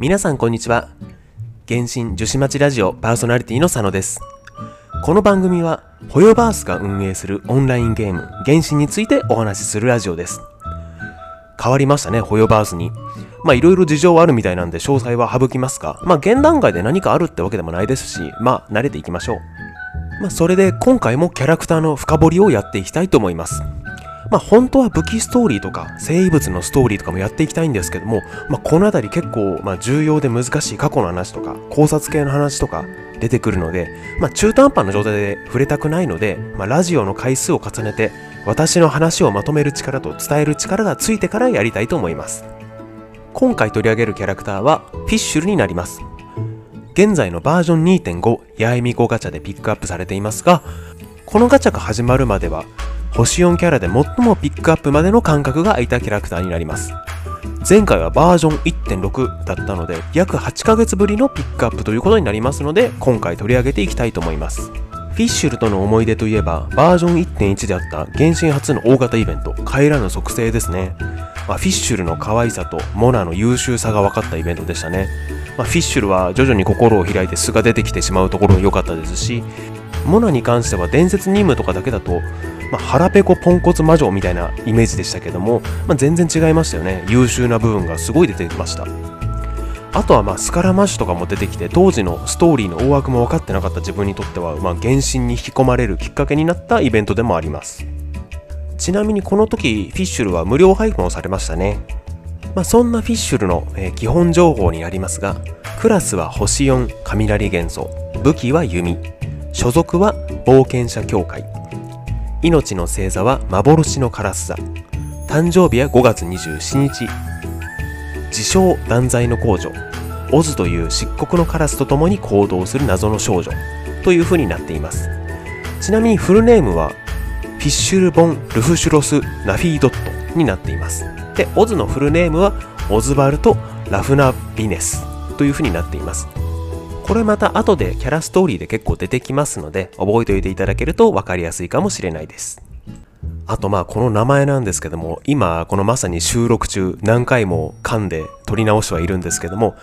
皆さんこんにちは。原神女子町ラジオパーソナリティの佐野です。この番組は、ホヨバースが運営するオンラインゲーム、原神についてお話しするラジオです。変わりましたね、ホヨバースに。まあいろいろ事情はあるみたいなんで詳細は省きますが、まあ現段階で何かあるってわけでもないですし、まあ慣れていきましょう。まあそれで今回もキャラクターの深掘りをやっていきたいと思います。まあ本当は武器ストーリーとか生物のストーリーとかもやっていきたいんですけども、まあこの辺り結構まあ重要で難しい過去の話とか考察系の話とか出てくるので、まあ中途半端な状態で触れたくないので、まあラジオの回数を重ねて私の話をまとめる力と伝える力がついてからやりたいと思います。今回取り上げるキャラクターはフィッシュルになります。現在のバージョン2.5八重美子ガチャでピックアップされていますが、このガチャが始まるまでは、星4キャラで最もピックアップまでの間隔が空いたキャラクターになります。前回はバージョン1.6だったので、約8ヶ月ぶりのピックアップということになりますので、今回取り上げていきたいと思います。フィッシュルとの思い出といえば、バージョン1.1であった原神初の大型イベント、帰らぬ属性ですね。まあ、フィッシュルの可愛さとモナの優秀さが分かったイベントでしたね。まあ、フィッシュルは徐々に心を開いて素が出てきてしまうところも良かったですし、モナに関しては伝説任務とかだけだと、まあ、腹ペコポンコツ魔女みたいなイメージでしたけども、まあ、全然違いましたよね。優秀な部分がすごい出てきました。あとはまあスカラマッシュとかも出てきて当時のストーリーの大枠も分かってなかった自分にとっては、まあ、原神に引き込まれるきっかけになったイベントでもありますちなみにこの時フィッシュルは無料配布もされましたねまあ、そんなフィッシュルの、え基本情報になりますがクラスは星4雷元素武器は弓所属は冒険者協会命の星座は幻のカラス座。誕生日は5月27日。自称断罪の公女。オズという漆黒のカラスと共に行動する謎の少女という風になっています。ちなみにフルネームはフィッシュル・ボン・ルフシュロス・ナフィードットになっています。でオズのフルネームはオズバルト・ラフナ・ビネスという風になっています。これまた後でキャラストーリーで結構出てきますので覚えておいていただけると分かりやすいかもしれないです。あとまあこの名前なんですけども今このまさに収録中何回も噛んで取り直してはいるんですけども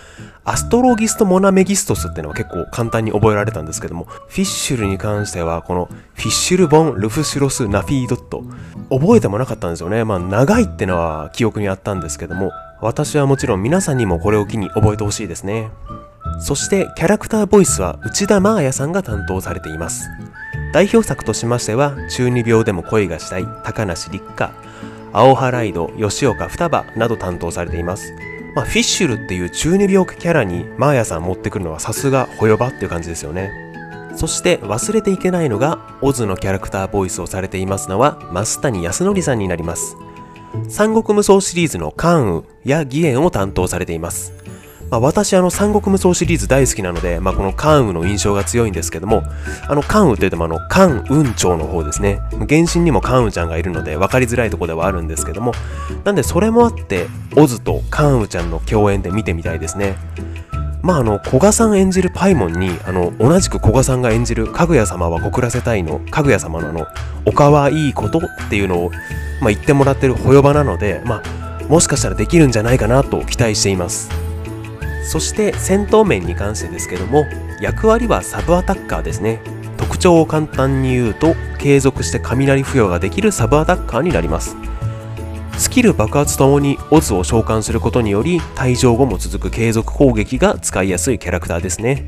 アストロギスト・モナメギストスっていうのは結構簡単に覚えられたんですけどもフィッシュルに関してはこのフィッシュル・ボン・ルフシュロス・ナフィードット。覚えてもなかったんですよね。まあ長いってのは記憶にあったんですけども私はもちろん皆さんにもこれを機に覚えてほしいですね。そしてキャラクターボイスは内田真彩さんが担当されています。代表作としましては中二病でも恋がしたい高梨立花青葉ライド吉岡双葉など担当されています。まあ、フィッシュルっていう中二病キャラにマーヤさん持ってくるのはさすがホヨバっていう感じですよね。そして忘れていけないのがオズのキャラクターボイスをされていますのは増谷康則さんになります。三国無双シリーズの関羽や義援を担当されています。まあ、私あの三国無双シリーズ大好きなので、まあ、この関羽の印象が強いんですけどもあの関羽って言ってもあの関雲長の方ですね。原神にも関羽ちゃんがいるので分かりづらいところではあるんですけどもなんでそれもあってオズと関羽ちゃんの共演で見てみたいですね。まああの古賀さん演じるパイモンにあの同じく古賀さんが演じるかぐや様は告らせたいのかぐや様のあのおかわいいことっていうのを、まあ、言ってもらってるホヨバなのでまあもしかしたらできるんじゃないかなと期待しています。そして戦闘面に関してですけども役割はサブアタッカーですね。特徴を簡単に言うと継続して雷付与ができるサブアタッカーになります。スキル爆発ともにオズを召喚することにより退場後も続く継続攻撃が使いやすいキャラクターですね。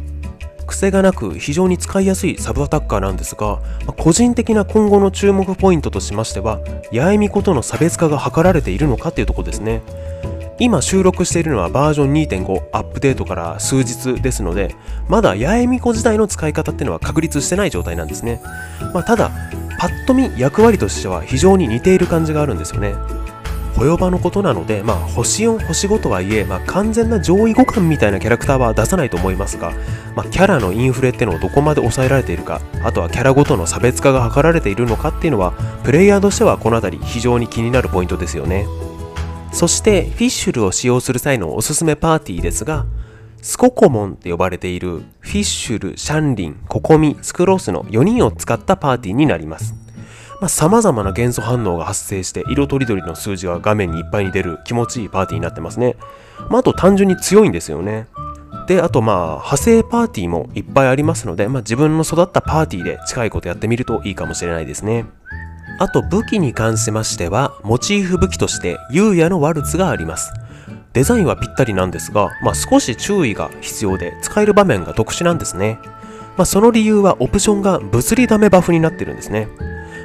癖がなく非常に使いやすいサブアタッカーなんですが個人的な今後の注目ポイントとしましては八重美子との差別化が図られているのかっていうとこですね。今収録しているのはバージョン2.5アップデートから数日ですのでまだ八重美子時代の使い方っていうのは確立してない状態なんですね、まあ、ただパッと見役割としては非常に似ている感じがあるんですよねホヨバのことなので、まあ、星4、星5とはいえ、まあ、完全な上位互換みたいなキャラクターは出さないと思いますが、まあ、キャラのインフレってのをどこまで抑えられているか、あとはキャラごとの差別化が図られているのかっていうのは、プレイヤーとしてはこの辺り非常に気になるポイントですよね。そしてフィッシュルを使用する際のおすすめパーティーですが、スココモンって呼ばれているフィッシュル、シャンリン、ココミ、スクロースの4人を使ったパーティーになります。まあ、様々な元素反応が発生して色とりどりの数字が画面にいっぱいに出る気持ちいいパーティーになってますね。まあ、あと単純に強いんですよね。で、あとまあ、派生パーティーもいっぱいありますので、まあ、自分の育ったパーティーで近いことやってみるといいかもしれないですね。あと武器に関しましては、モチーフ武器として優也のワルツがあります。デザインはぴったりなんですが、まあ、少し注意が必要で使える場面が特殊なんですね。まあ、その理由はオプションが物理ダメバフになってるんですね。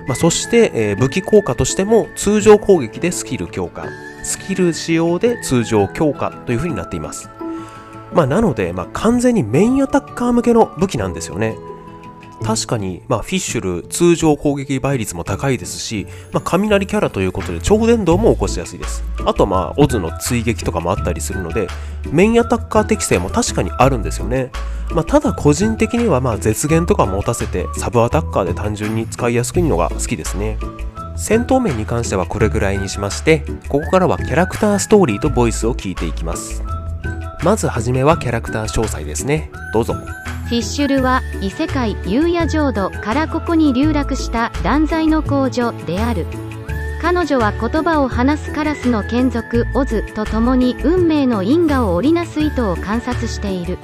まあ、そして、えー、武器効果としても通常攻撃でスキル強化、スキル使用で通常強化という風になっています。まあ、なので、まあ、完全にメインアタッカー向けの武器なんですよね。確かに、まあ、フィッシュル通常攻撃倍率も高いですし、まあ、雷キャラということで超電導も起こしやすいです。あとまあ、オズの追撃とかもあったりするので、メインアタッカー適性も確かにあるんですよね。まあ、ただ個人的にはまあ絶限とか持たせてサブアタッカーで単純に使いやすくいのが好きですね。戦闘面に関してはこれぐらいにしまして、ここからはキャラクターストーリーとボイスを聞いていきます。まずはじめはキャラクター詳細ですね。どうぞ。フィッシュルは異世界ユーヤ浄土からここに流落した断罪の工女である彼女は言葉を話すカラスの眷属オズと共に運命の因果を織りなす意図を観察している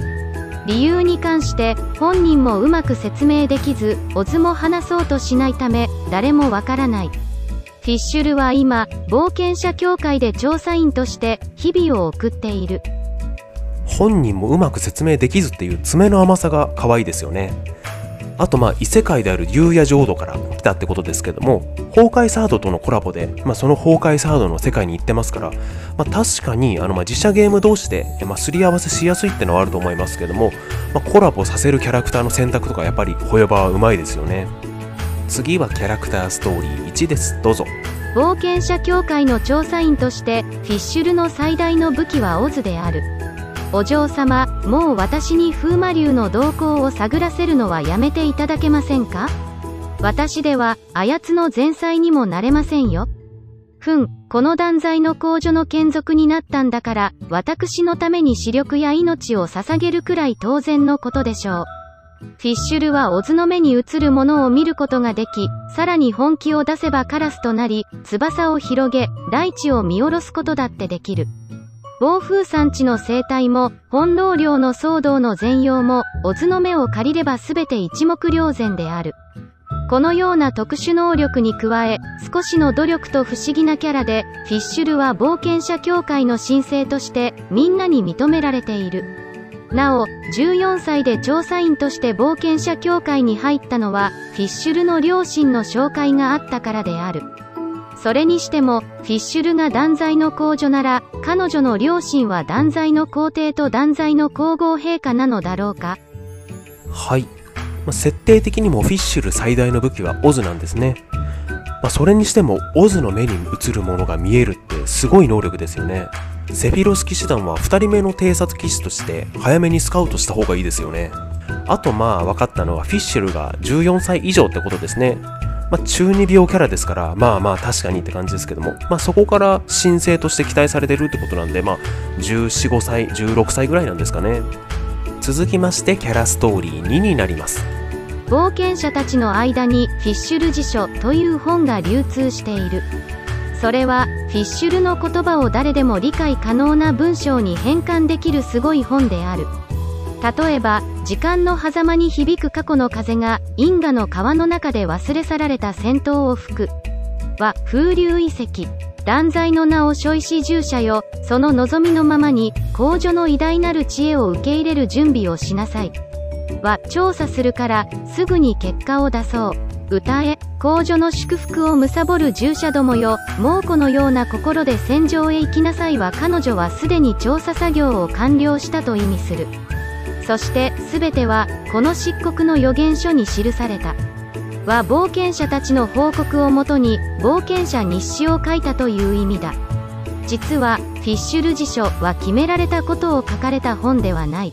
理由に関して本人もうまく説明できずオズも話そうとしないため誰もわからないフィッシュルは今冒険者協会で調査員として日々を送っている本人もうまく説明できずっていう爪の甘さが可愛いですよね。あとまあ異世界である竜也浄土から来たってことですけども崩壊サードとのコラボで、まあ、その崩壊サードの世界に行ってますから、まあ、確かにあのま自社ゲーム同士で、まあ、すり合わせしやすいってのはあると思いますけども、ま、コラボさせるキャラクターの選択とかやっぱりホヨバはうまいですよね。次はキャラクターストーリー1です。どうぞ。冒険者協会の調査員としてフィッシュルの最大の武器はオズである。お嬢様もう私に風魔流の動向を探らせるのはやめていただけませんか？私ではあやつの前妻にもなれませんよ。ふんこの断罪の公女の眷属になったんだから私のために視力や命を捧げるくらい当然のことでしょう。フィッシュルはオズの目に映るものを見ることができ、さらに本気を出せばカラスとなり、翼を広げ、大地を見下ろすことだってできる。暴風山地の生態も、本老領の騒動の全容も、オズの目を借りれば全て一目瞭然である。このような特殊能力に加え、少しの努力と不思議なキャラで、フィッシュルは冒険者協会の申請として、みんなに認められている。なお、14歳で調査員として冒険者協会に入ったのは、フィッシュルの両親の紹介があったからである。それにしても、フィッシュルが断罪の公女なら、彼女の両親は断罪の皇帝と断罪の皇后陛下なのだろうかはい。まあ、設定的にもフィッシュル最大の武器はオズなんですね。まあ、それにしても、オズの目に映るものが見えるってすごい能力ですよね。セフィロス騎士団は2人目の偵察騎士として早めにスカウトした方がいいですよね。あとまあ分かったのはフィッシュルが14歳以上ってことですね。まあ、中二病キャラですから、まあまあ確かにって感じですけども、まあそこから新星として期待されてるってことなんで、まあ14、5歳、16歳ぐらいなんですかね。続きましてキャラストーリー2になります。冒険者たちの間にフィッシュル辞書という本が流通している。それはフィッシュルの言葉を誰でも理解可能な文章に変換できるすごい本である。例えば、時間の狭間に響く過去の風が因果の川の中で忘れ去られた戦闘を吹く。は、風流遺跡。断罪の名を所石従者よ、その望みのままに、公女の偉大なる知恵を受け入れる準備をしなさい。は、調査するから、すぐに結果を出そう。歌え、公女の祝福を貪る従者どもよ、猛虎のような心で戦場へ行きなさいは彼女はすでに調査作業を完了したと意味する。そして全てはこの漆黒の予言書に記された。は冒険者たちの報告をもとに冒険者日誌を書いたという意味だ。実はフィッシュル辞書は決められたことを書かれた本ではない。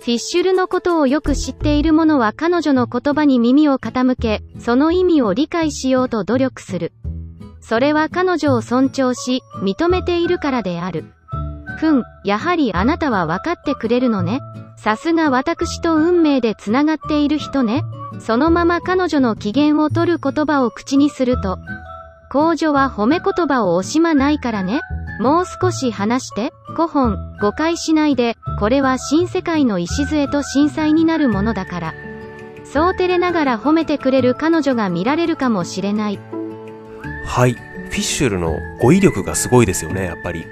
フィッシュルのことをよく知っている者は彼女の言葉に耳を傾けその意味を理解しようと努力する。それは彼女を尊重し認めているからである。ふんやはりあなたは分かってくれるのね。さすが私と運命でつながっている人ね。そのまま彼女の機嫌を取る言葉を口にすると、公女は褒め言葉を惜しまないからね。もう少し話して、古本、誤解しないで、これは新世界の礎と震災になるものだから。そう照れながら褒めてくれる彼女が見られるかもしれない。はい。フィッシュルの語彙力がすごいですよね、やっぱり。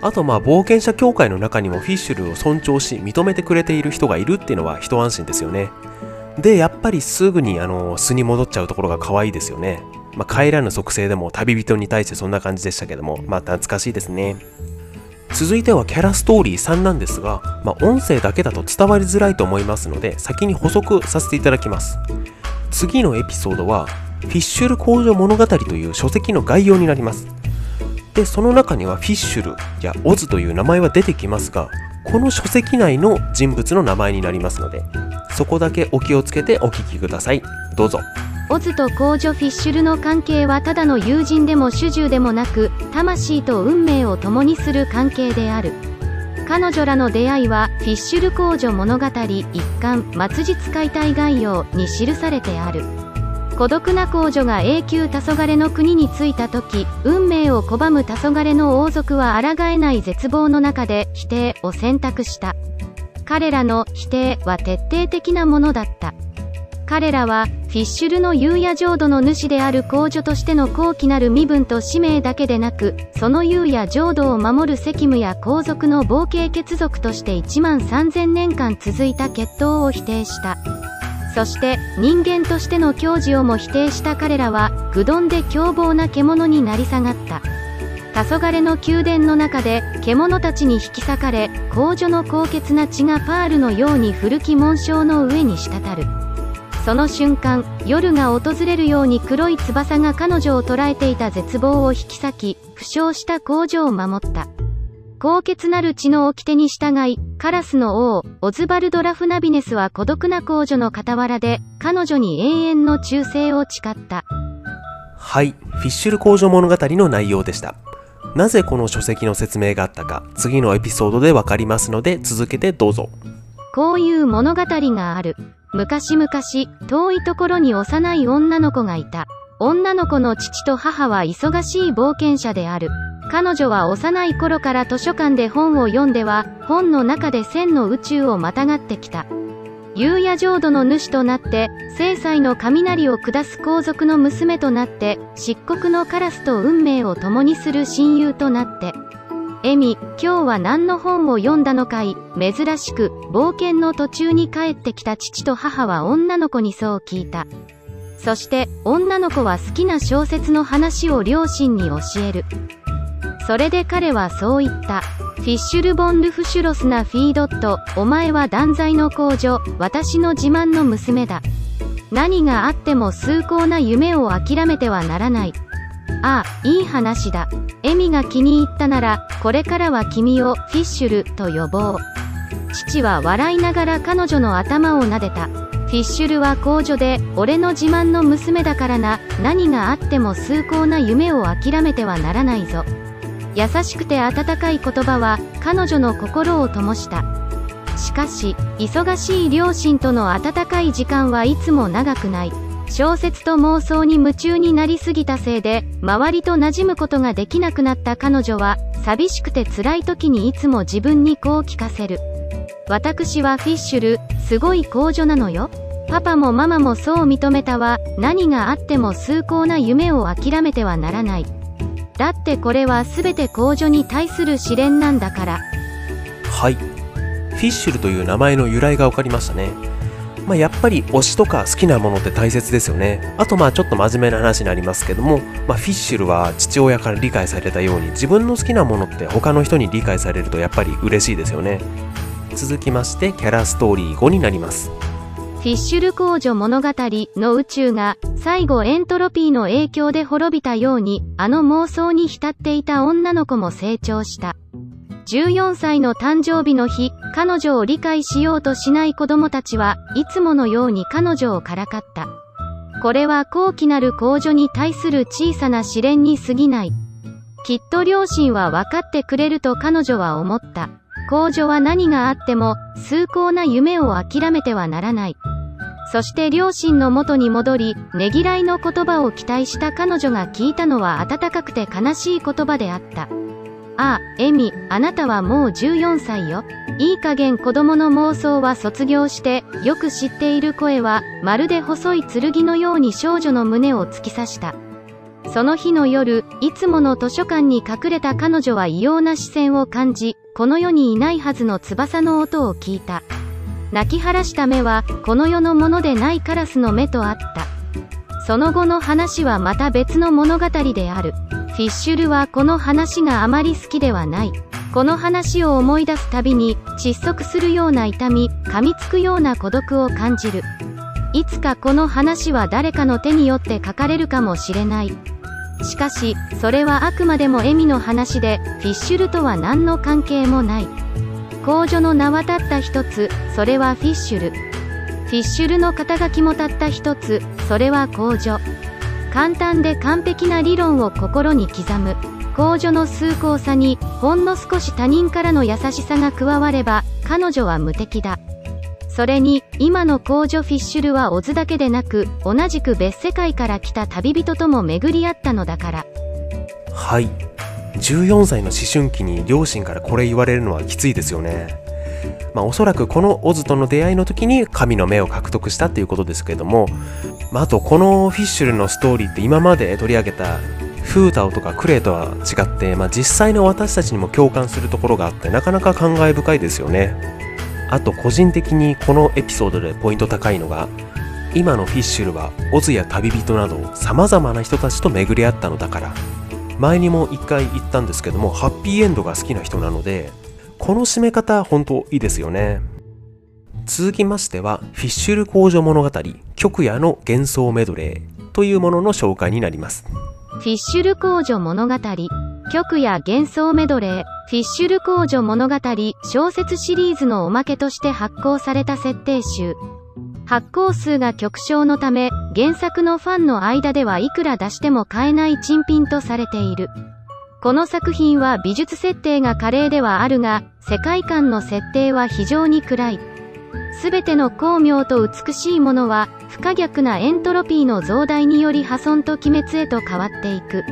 あとまあ冒険者協会の中にもフィッシュルを尊重し認めてくれている人がいるっていうのは一安心ですよね。で、やっぱりすぐにあの巣に戻っちゃうところが可愛いですよね。まあ、帰らぬ属性でも旅人に対してそんな感じでしたけども、まあ懐かしいですね。続いてはキャラストーリー3なんですが、まあ、音声だけだと伝わりづらいと思いますので、先に補足させていただきます。次のエピソードは、フィッシュル工場物語という書籍の概要になります。でその中にはフィッシュルやオズという名前は出てきますがこの書籍内の人物の名前になりますのでそこだけお気をつけてお聞きください。どうぞ。オズと公女フィッシュルの関係はただの友人でも主従でもなく魂と運命を共にする関係である。彼女らの出会いはフィッシュル公女物語一巻末日解体概要に記されてある。孤独な公女が永久黄昏の国に着いた時運命を拒む黄昏の王族は抗えない絶望の中で否定を選択した。彼らの否定は徹底的なものだった。彼らはフィッシュルの優也浄土の主である公女としての高貴なる身分と使命だけでなくその優也浄土を守る責務や皇族の傍系血族として1万3000年間続いた血統を否定した。そして人間としての矜持をも否定した彼らは愚鈍で凶暴な獣になり下がった。黄昏の宮殿の中で獣たちに引き裂かれ公女の高潔な血がパールのように古き紋章の上に滴る。その瞬間夜が訪れるように黒い翼が彼女を捉えていた絶望を引き裂き負傷した工場を守った。高潔なる血の掟に従い、カラスの王、オズバルド・ラフナビネスは孤独な公女の傍らで、彼女に永遠の忠誠を誓った。はい、フィッシュル工場物語の内容でした。なぜこの書籍の説明があったか、次のエピソードでわかりますので、続けてどうぞ。こういう物語がある。昔々、遠いところに幼い女の子がいた。女の子の父と母は忙しい冒険者である。彼女は幼い頃から図書館で本を読んでは、本の中で千の宇宙をまたがってきた。夕夜浄土の主となって、聖祭の雷を下す皇族の娘となって、漆黒のカラスと運命を共にする親友となって。エミ、今日は何の本を読んだのかい？珍しく、冒険の途中に帰ってきた父と母は女の子にそう聞いた。そして、女の子は好きな小説の話を両親に教える。それで彼はそう言った。フィッシュル・ボン・ルフシュロスナ・フィードット、お前は断罪の工女、私の自慢の娘だ。何があっても崇高な夢を諦めてはならない。ああ、いい話だ。エミが気に入ったなら、これからは君をフィッシュルと呼ぼう。父は笑いながら彼女の頭を撫でた。フィッシュルは公女で、俺の自慢の娘だからな、何があっても崇高な夢を諦めてはならないぞ。優しくて温かい言葉は彼女の心を灯した。しかし忙しい両親との温かい時間はいつも長くない。小説と妄想に夢中になりすぎたせいで周りと馴染むことができなくなった彼女は寂しくて辛い時にいつも自分にこう聞かせる。私はフィッシュルすごい公女なのよ。パパもママもそう認めたわ。何があっても崇高な夢を諦めてはならない。だってこれは全て公女に対する試練なんだからはいフィッシュルという名前の由来が分かりましたねまあ、やっぱり推しとか好きなものって大切ですよね。あとまあちょっと真面目な話になりますけども、まあ、フィッシュルは父親から理解されたように自分の好きなものって他の人に理解されるとやっぱり嬉しいですよね。続きましてキャラストーリー5になります。フィッシュル公女物語の宇宙が最後エントロピーの影響で滅びたようにあの妄想に浸っていた女の子も成長した。14歳の誕生日の日、彼女を理解しようとしない子供たちはいつものように彼女をからかった。これは高貴なる公女に対する小さな試練に過ぎない。きっと両親は分かってくれると彼女は思った。公女は何があっても、崇高な夢を諦めてはならない。そして両親の元に戻り、ねぎらいの言葉を期待した彼女が聞いたのは温かくて悲しい言葉であった。ああ、エミ、あなたはもう14歳よ。いい加減子供の妄想は卒業して、よく知っている声は、まるで細い剣のように少女の胸を突き刺した。その日の夜、いつもの図書館に隠れた彼女は異様な視線を感じ、この世にいないはずの翼の音を聞いた。泣き晴らした目は、この世のものでないカラスの目とあった。その後の話はまた別の物語である。フィッシュルはこの話があまり好きではない。この話を思い出すたびに、窒息するような痛み、噛みつくような孤独を感じる。いつかこの話は誰かの手によって書かれるかもしれない。しかし、それはあくまでもエミの話で、フィッシュルとは何の関係もない。公女の名はたった一つ、それはフィッシュル。フィッシュルの肩書きもたった一つ、それは公女。簡単で完璧な理論を心に刻む。公女の崇高さに、ほんの少し他人からの優しさが加われば、彼女は無敵だ。それに、今の公女フィッシュルはオズだけでなく、同じく別世界から来た旅人とも巡り合ったのだから。はい。14歳の思春期に両親からこれ言われるのはきついですよね。まあ、おそらくこのオズとの出会いの時に神の目を獲得したっていうことですけれども、まあ、あとこのフィッシュルのストーリーって今まで取り上げたフータオとかクレイとは違って、まあ、実際の私たちにも共感するところがあってなかなか感慨深いですよねあと個人的にこのエピソードでポイント高いのが今のフィッシュルはオズや旅人など様々な人たちと巡り合ったのだから。前にも一回言ったんですけどもハッピーエンドが好きな人なのでこの締め方本当いいですよね。続きましてはフィッシュル工場物語極夜の幻想メドレーというものの紹介になります。フィッシュル工場物語。極夜幻想メドレーフィッシュル工場物語小説シリーズのおまけとして発行された設定集発行数が極小のため、原作のファンの間ではいくら出しても買えない珍品とされている。この作品は美術設定が華麗ではあるが、世界観の設定は非常に暗い。すべての巧妙と美しいものは、不可逆なエントロピーの増大により破損と鬼滅へと変わっていく。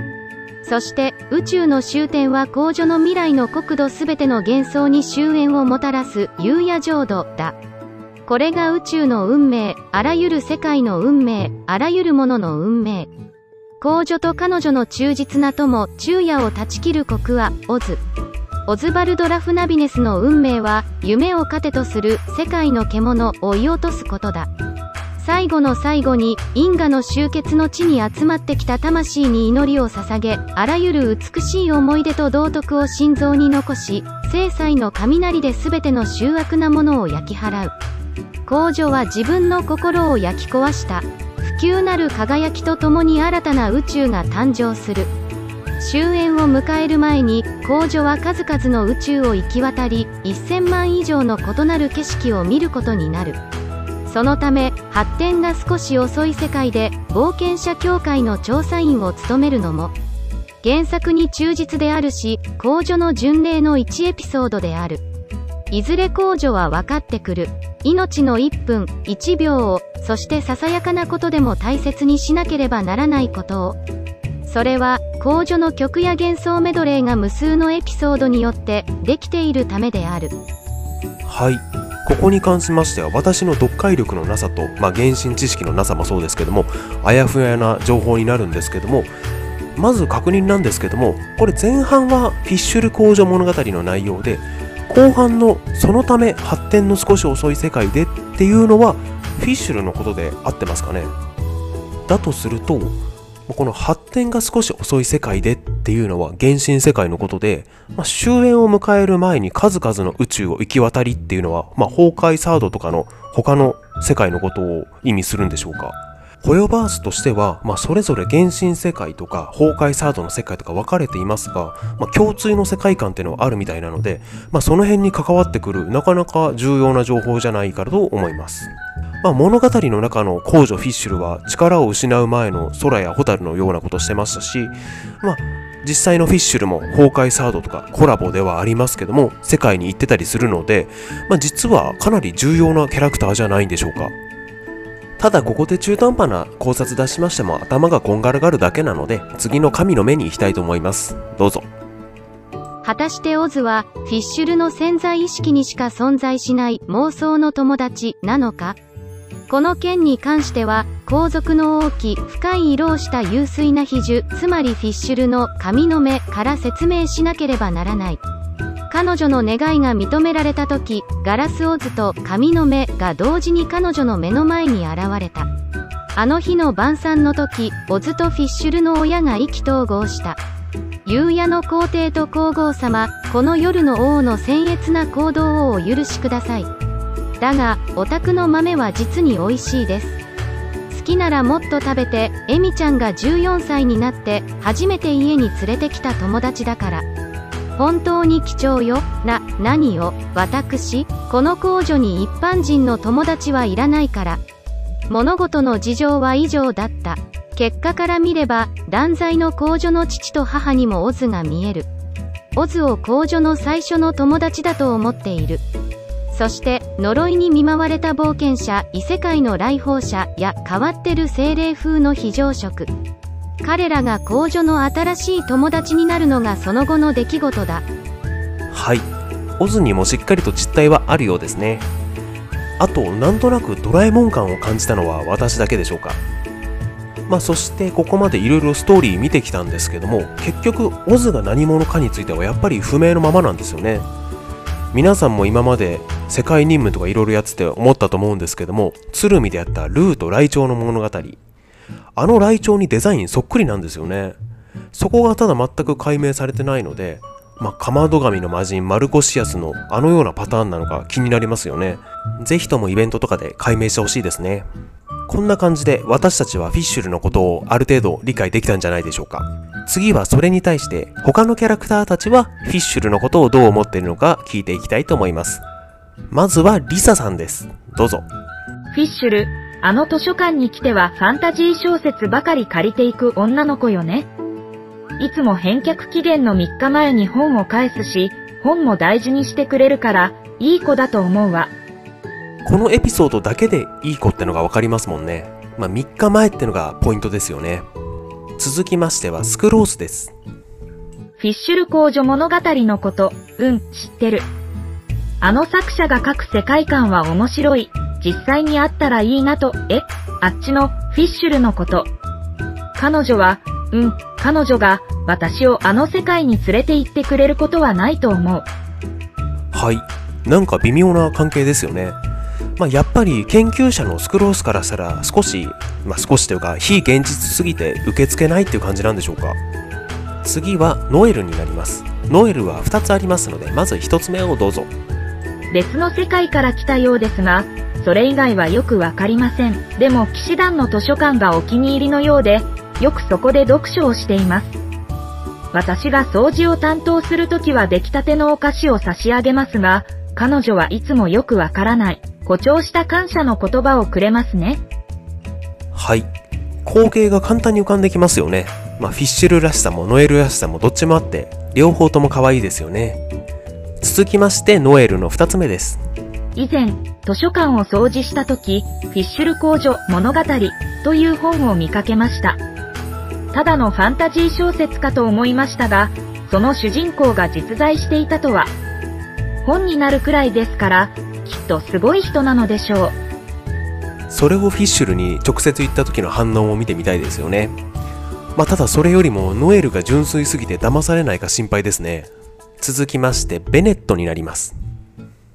そして、宇宙の終点は公女の未来の国土すべての幻想に終焉をもたらす、夕夜浄土だ。これが宇宙の運命、あらゆる世界の運命、あらゆるものの運命。公女と彼女の忠実な友、昼夜を断ち切る国は、オズ。オズバルド・ラフナビネスの運命は、夢を糧とする世界の獣を追い落とすことだ。最後の最後に、因果の集結の地に集まってきた魂に祈りを捧げ、あらゆる美しい思い出と道徳を心臓に残し、聖祭の雷で全ての醜悪なものを焼き払う。公女は自分の心を焼き壊した。不朽なる輝きとともに新たな宇宙が誕生する。終焉を迎える前に、公女は数々の宇宙を行き渡り、1000万以上の異なる景色を見ることになる。そのため、発展が少し遅い世界で、冒険者協会の調査員を務めるのも、原作に忠実であるし、公女の巡礼の1エピソードである。いずれ公女は分かってくる。命の1分、1秒を、そしてささやかなことでも大切にしなければならないことを。それは、公女の曲や幻想メドレーが無数のエピソードによってできているためである。はい。ここに関しましては私の読解力のなさと、まあ、原神知識のなさもそうですけどもあやふやな情報になるんですけどもまず確認なんですけどもこれ前半はフィッシュル工場物語の内容で後半のそのため発展の少し遅い世界でっていうのはフィッシュルのことで合ってますかね？だとするとこの発展が少し遅い世界でっていうのは原神世界のことで、まあ、終焉を迎える前に数々の宇宙を行き渡りっていうのは、まあ、崩壊サードとかの他の世界のことを意味するんでしょうかホヨバースとしては、まあ、それぞれ原神世界とか崩壊サードの世界とか分かれていますが、まあ、共通の世界観っていうのはあるみたいなので、まあ、その辺に関わってくるなかなか重要な情報じゃないかと思います。まあ、物語の中の公女フィッシュルは力を失う前の空や蛍のようなことしてましたし、まあ、実際のフィッシュルも崩壊サードとかコラボではありますけども世界に行ってたりするので、まあ、実はかなり重要なキャラクターじゃないんでしょうか。ただここで中途半端な考察出しましても頭がこんがらがるだけなので次の神の目に行きたいと思います。どうぞ。果たしてオズはフィッシュルの潜在意識にしか存在しない妄想の友達なのか？この件に関しては皇族の大き深い色をした湧水な比重つまりフィッシュルの神の目から説明しなければならない。彼女の願いが認められた時ガラスオズと神の目が同時に彼女の目の前に現れた。あの日の晩餐の時オズとフィッシュルの親が意気投合した。夕夜の皇帝と皇后様この夜の王の僭越な行動をお許しください。だがお宅の豆は実に美味しいです。好きならもっと食べてエミちゃんが14歳になって初めて家に連れてきた友達だから。本当に貴重よな何を私この公女に一般人の友達はいらないから。物事の事情は以上だった。結果から見れば断罪の公女の父と母にもオズが見える。オズを公女の最初の友達だと思っている。そして呪いに見舞われた冒険者異世界の来訪者や変わってる精霊風の非常食。彼らが公女の新しい友達になるのがその後の出来事だ。はい。オズにもしっかりと実態はあるようですね。あとなんとなくドラえもん感を感じたのは私だけでしょうか。まあそしてここまでいろいろストーリー見てきたんですけども結局オズが何者かについてはやっぱり不明のままなんですよね。皆さんも今まで世界任務とかいろいろやってて思ったと思うんですけども鶴見であったルーとライチョウの物語あのライチョウにデザインそっくりなんですよねそこがただ全く解明されてないのでまあ、かまど神の魔人マルコシアスのあのようなパターンなのか気になりますよね。ぜひともイベントとかで解明してほしいですね。こんな感じで私たちはフィッシュルのことをある程度理解できたんじゃないでしょうか。次はそれに対して他のキャラクターたちはフィッシュルのことをどう思っているのか聞いていきたいと思います。まずはリサさんです。どうぞ。フィッシュル、あの図書館に来てはファンタジー小説ばかり借りていく女の子よね。いつも返却期限の3日前に本を返すし、本も大事にしてくれるから、いい子だと思うわ。このエピソードだけでいい子ってのがわかりますもんね。まあ、3日前ってのがポイントですよね。続きましてはスクロースです。フィッシュル公女物語のこと、うん、知ってる。あの作者が書く世界観は面白い。実際にあったらいいなと、え？あっちのフィッシュルのこと。彼女は、うん、彼女が私をあの世界に連れて行ってくれることはないと思う。はい。なんか微妙な関係ですよね。まあ、やっぱり研究者のスクロースからしたら少し、まあ、少しというか非現実すぎて受け付けないっていう感じなんでしょうか。次はノエルになります。ノエルは2つありますので、まず1つ目をどうぞ。別の世界から来たようですが、それ以外はよくわかりません。でも騎士団の図書館がお気に入りのようで、よくそこで読書をしています。私が掃除を担当するときは出来たてのお菓子を差し上げますが、彼女はいつもよくわからない、誇張した感謝の言葉をくれますね。はい。光景が簡単に浮かんできますよね。まあ、フィッシュルらしさもノエルらしさもどっちもあって、両方とも可愛いですよね。続きまして、ノエルの2つ目です。以前、図書館を掃除した時、フィッシュル公女物語という本を見かけました。ただのファンタジー小説かと思いましたが、その主人公が実在していたとは。本になるくらいですから、きっとすごい人なのでしょう。それをフィッシュルに直接言った時の反応を見てみたいですよね。まあ、ただそれよりもノエルが純粋すぎて騙されないか心配ですね。続きまして、ベネットになります。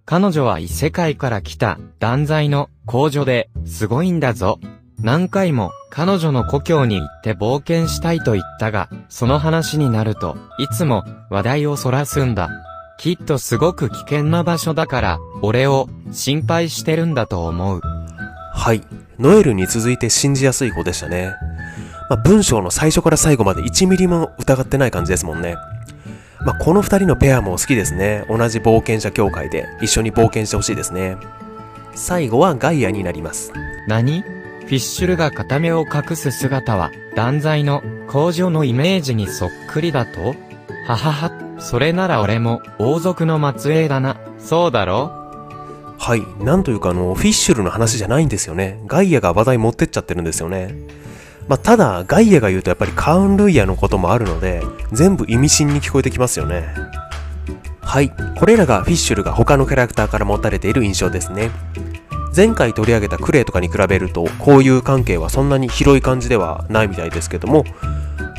彼女は異世界から来た断罪の公女ですごいんだぞ。何回も彼女の故郷に行って冒険したいと言ったが、その話になるといつも話題をそらすんだ。きっとすごく危険な場所だから、俺を心配してるんだと思う。はい。ノエルに続いて信じやすい子でしたね。まあ、文章の最初から最後まで1ミリも疑ってない感じですもんね。まあ、この2人のペアも好きですね。同じ冒険者協会で一緒に冒険してほしいですね。最後はガイアになります。何？フィッシュルが片目を隠す姿は、断罪の工場のイメージにそっくりだと？ははは、それなら俺も王族の末裔だな。そうだろ？はい。なんというかあの、フィッシュルの話じゃないんですよね。ガイアが話題持ってっちゃってるんですよね。まあ、ただ、ガイアが言うとやっぱりカウンルイヤのこともあるので、全部意味深に聞こえてきますよね。はい。これらがフィッシュルが他のキャラクターから持たれている印象ですね。前回取り上げたクレイとかに比べると、交友関係はそんなに広い感じではないみたいですけども、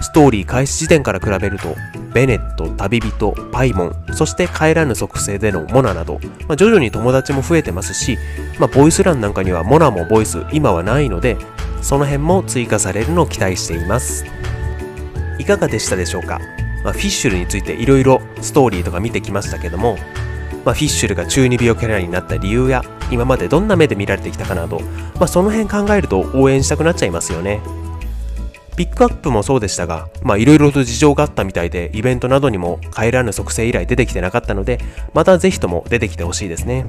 ストーリー開始時点から比べると、ベネット、旅人、パイモン、そして帰らぬ属性でのモナなど、まあ、徐々に友達も増えてますし、まあ、ボイス欄なんかにはモナもボイス今はないので、その辺も追加されるのを期待しています。いかがでしたでしょうか、まあ、フィッシュルについていろいろストーリーとか見てきましたけども、まあ、フィッシュルが中二病キャラになった理由や今までどんな目で見られてきたかなど、まあ、その辺考えると応援したくなっちゃいますよねピックアップもそうでしたが、まあいろいろと事情があったみたいで、イベントなどにも帰らぬ属性以来出てきてなかったので、またぜひとも出てきてほしいですね。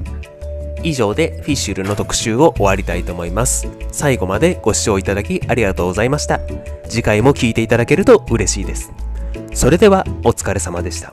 以上でフィッシュルの特集を終わりたいと思います。最後までご視聴いただきありがとうございました。次回も聴いていただけると嬉しいです。それではお疲れ様でした。